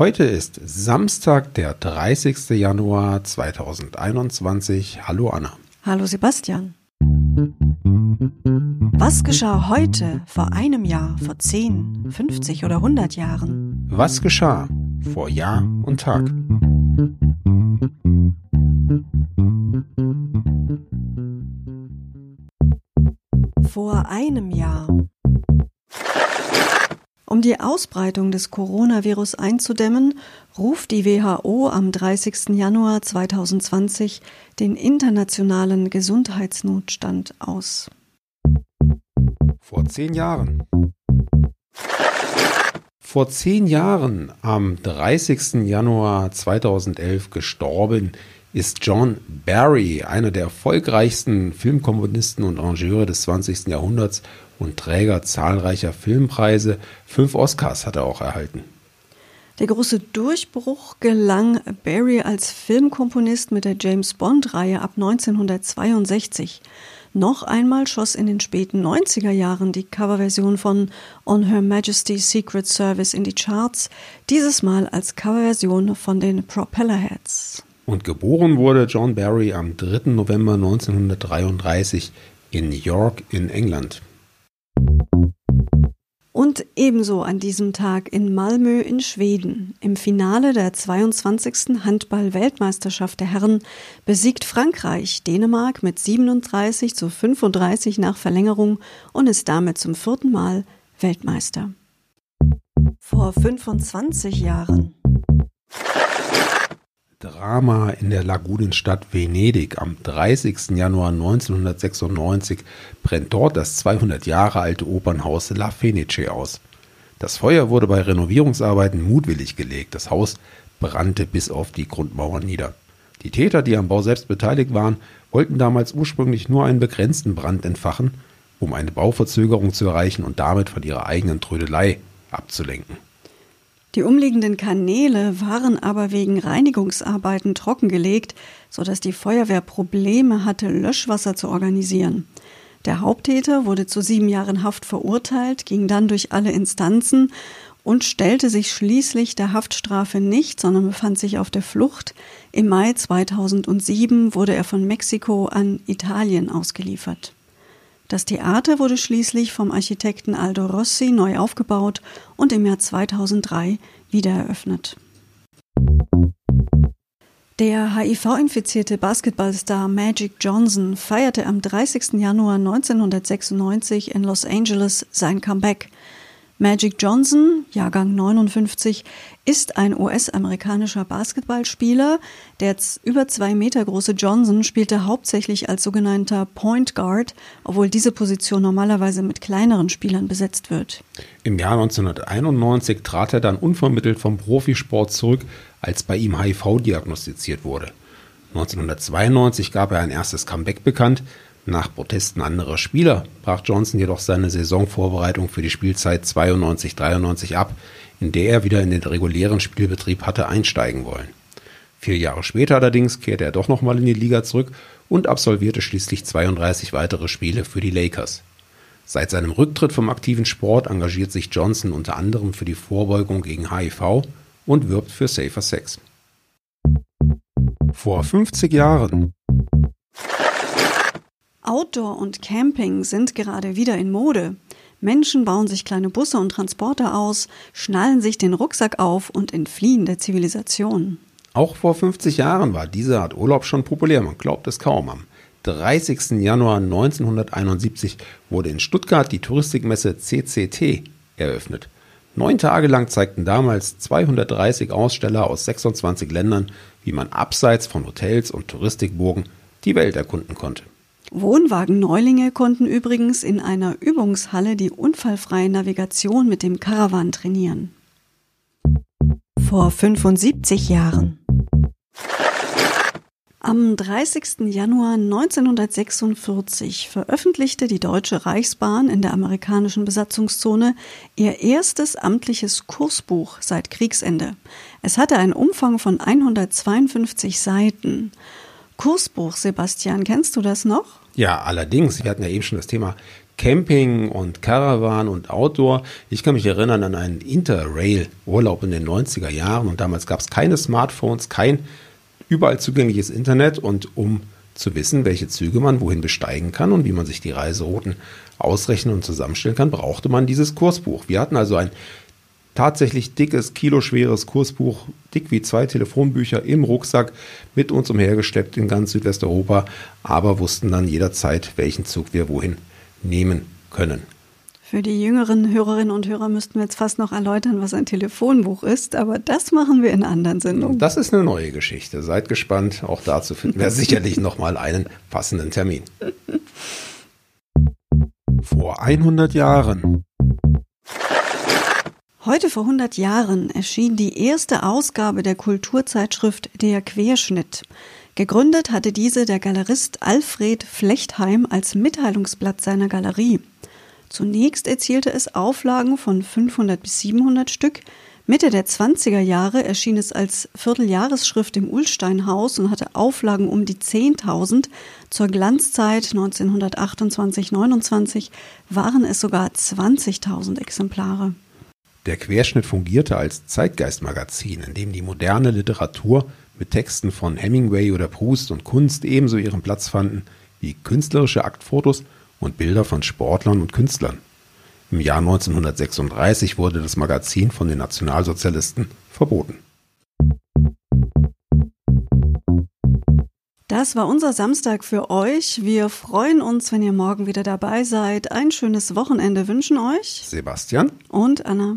Heute ist Samstag, der 30. Januar 2021. Hallo Anna. Hallo Sebastian. Was geschah heute, vor einem Jahr, vor 10, 50 oder 100 Jahren? Was geschah vor Jahr und Tag? Vor einem Jahr. Um die Ausbreitung des Coronavirus einzudämmen, ruft die WHO am 30. Januar 2020 den internationalen Gesundheitsnotstand aus. Vor zehn Jahren. Vor zehn Jahren, am 30. Januar 2011 gestorben, ist John Barry, einer der erfolgreichsten Filmkomponisten und Arrangeure des 20. Jahrhunderts und Träger zahlreicher Filmpreise. Fünf Oscars hat er auch erhalten. Der große Durchbruch gelang Barry als Filmkomponist mit der James Bond-Reihe ab 1962. Noch einmal schoss in den späten 90er Jahren die Coverversion von On Her Majesty's Secret Service in die Charts, dieses Mal als Coverversion von den Propellerheads. Und geboren wurde John Barry am 3. November 1933 in York in England. Und ebenso an diesem Tag in Malmö in Schweden. Im Finale der 22. Handball-Weltmeisterschaft der Herren besiegt Frankreich Dänemark mit 37 zu 35 nach Verlängerung und ist damit zum vierten Mal Weltmeister. Vor 25 Jahren. Drama in der Lagunenstadt Venedig. Am 30. Januar 1996 brennt dort das 200 Jahre alte Opernhaus La Fenice aus. Das Feuer wurde bei Renovierungsarbeiten mutwillig gelegt. Das Haus brannte bis auf die Grundmauern nieder. Die Täter, die am Bau selbst beteiligt waren, wollten damals ursprünglich nur einen begrenzten Brand entfachen, um eine Bauverzögerung zu erreichen und damit von ihrer eigenen Trödelei abzulenken. Die umliegenden Kanäle waren aber wegen Reinigungsarbeiten trockengelegt, sodass die Feuerwehr Probleme hatte, Löschwasser zu organisieren. Der Haupttäter wurde zu sieben Jahren Haft verurteilt, ging dann durch alle Instanzen und stellte sich schließlich der Haftstrafe nicht, sondern befand sich auf der Flucht. Im Mai 2007 wurde er von Mexiko an Italien ausgeliefert. Das Theater wurde schließlich vom Architekten Aldo Rossi neu aufgebaut und im Jahr 2003 wieder eröffnet. Der HIV-infizierte Basketballstar Magic Johnson feierte am 30. Januar 1996 in Los Angeles sein Comeback. Magic Johnson, Jahrgang 59, ist ein US-amerikanischer Basketballspieler. Der über zwei Meter große Johnson spielte hauptsächlich als sogenannter Point Guard, obwohl diese Position normalerweise mit kleineren Spielern besetzt wird. Im Jahr 1991 trat er dann unvermittelt vom Profisport zurück, als bei ihm HIV diagnostiziert wurde. 1992 gab er ein erstes Comeback bekannt, nach Protesten anderer Spieler brach Johnson jedoch seine Saisonvorbereitung für die Spielzeit 92-93 ab, in der er wieder in den regulären Spielbetrieb hatte einsteigen wollen. Vier Jahre später allerdings kehrte er doch nochmal in die Liga zurück und absolvierte schließlich 32 weitere Spiele für die Lakers. Seit seinem Rücktritt vom aktiven Sport engagiert sich Johnson unter anderem für die Vorbeugung gegen HIV und wirbt für Safer Sex. Vor 50 Jahren Outdoor und Camping sind gerade wieder in Mode. Menschen bauen sich kleine Busse und Transporter aus, schnallen sich den Rucksack auf und entfliehen der Zivilisation. Auch vor 50 Jahren war diese Art Urlaub schon populär, man glaubt es kaum. Am 30. Januar 1971 wurde in Stuttgart die Touristikmesse CCT eröffnet. Neun Tage lang zeigten damals 230 Aussteller aus 26 Ländern, wie man abseits von Hotels und Touristikburgen die Welt erkunden konnte. Wohnwagen-Neulinge konnten übrigens in einer Übungshalle die unfallfreie Navigation mit dem Caravan trainieren. Vor 75 Jahren. Am 30. Januar 1946 veröffentlichte die Deutsche Reichsbahn in der amerikanischen Besatzungszone ihr erstes amtliches Kursbuch seit Kriegsende. Es hatte einen Umfang von 152 Seiten. Kursbuch, Sebastian, kennst du das noch? Ja, allerdings, wir hatten ja eben schon das Thema Camping und Caravan und Outdoor. Ich kann mich erinnern an einen Interrail-Urlaub in den 90er Jahren und damals gab es keine Smartphones, kein überall zugängliches Internet und um zu wissen, welche Züge man wohin besteigen kann und wie man sich die Reiserouten ausrechnen und zusammenstellen kann, brauchte man dieses Kursbuch. Wir hatten also ein tatsächlich dickes, kiloschweres Kursbuch, dick wie zwei Telefonbücher im Rucksack mit uns umhergesteppt in ganz Südwesteuropa, aber wussten dann jederzeit, welchen Zug wir wohin nehmen können. Für die jüngeren Hörerinnen und Hörer müssten wir jetzt fast noch erläutern, was ein Telefonbuch ist, aber das machen wir in anderen Sendungen. Das ist eine neue Geschichte. Seid gespannt. Auch dazu finden wir sicherlich nochmal einen passenden Termin. Vor 100 Jahren. Heute vor 100 Jahren erschien die erste Ausgabe der Kulturzeitschrift Der Querschnitt. Gegründet hatte diese der Galerist Alfred Flechtheim als Mitteilungsblatt seiner Galerie. Zunächst erzielte es Auflagen von 500 bis 700 Stück. Mitte der 20er Jahre erschien es als Vierteljahresschrift im Ulsteinhaus und hatte Auflagen um die 10.000. Zur Glanzzeit 1928-29 waren es sogar 20.000 Exemplare. Der Querschnitt fungierte als Zeitgeistmagazin, in dem die moderne Literatur mit Texten von Hemingway oder Proust und Kunst ebenso ihren Platz fanden wie künstlerische Aktfotos und Bilder von Sportlern und Künstlern. Im Jahr 1936 wurde das Magazin von den Nationalsozialisten verboten. Das war unser Samstag für euch. Wir freuen uns, wenn ihr morgen wieder dabei seid. Ein schönes Wochenende wünschen euch Sebastian und Anna.